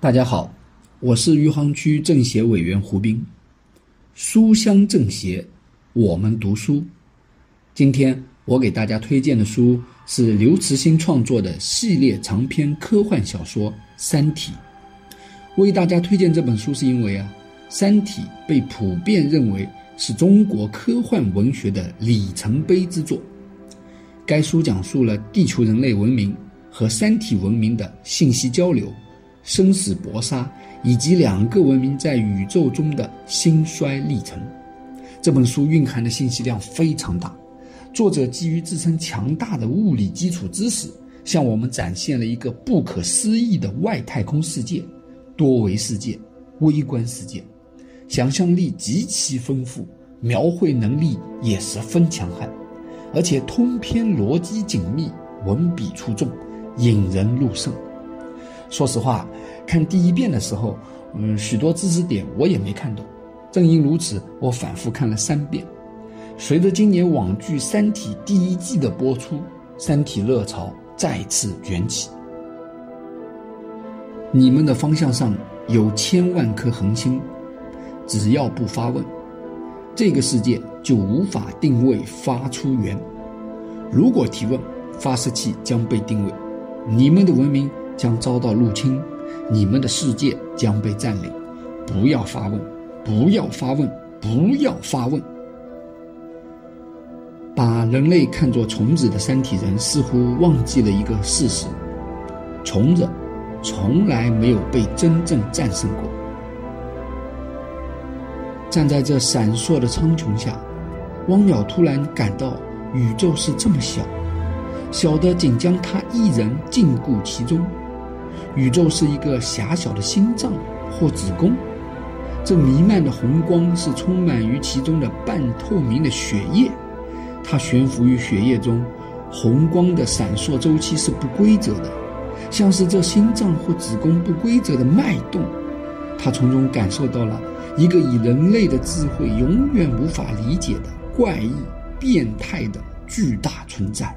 大家好，我是余杭区政协委员胡斌。书香政协，我们读书。今天我给大家推荐的书是刘慈欣创作的系列长篇科幻小说《三体》。为大家推荐这本书，是因为啊，《三体》被普遍认为是中国科幻文学的里程碑之作。该书讲述了地球人类文明和三体文明的信息交流。生死搏杀，以及两个文明在宇宙中的兴衰历程。这本书蕴含的信息量非常大，作者基于自身强大的物理基础知识，向我们展现了一个不可思议的外太空世界、多维世界、微观世界，想象力极其丰富，描绘能力也十分强悍，而且通篇逻辑紧密，文笔出众，引人入胜。说实话，看第一遍的时候，嗯，许多知识点我也没看懂。正因如此，我反复看了三遍。随着今年网剧《三体》第一季的播出，《三体》热潮再次卷起。你们的方向上有千万颗恒星，只要不发问，这个世界就无法定位发出源。如果提问，发射器将被定位。你们的文明。将遭到入侵，你们的世界将被占领。不要发问，不要发问，不要发问。把人类看作虫子的三体人似乎忘记了一个事实：虫子从来没有被真正战胜过。站在这闪烁的苍穹下，汪淼突然感到宇宙是这么小，小的仅将他一人禁锢其中。宇宙是一个狭小的心脏或子宫，这弥漫的红光是充满于其中的半透明的血液，它悬浮于血液中，红光的闪烁周期是不规则的，像是这心脏或子宫不规则的脉动。他从中感受到了一个以人类的智慧永远无法理解的怪异、变态的巨大存在。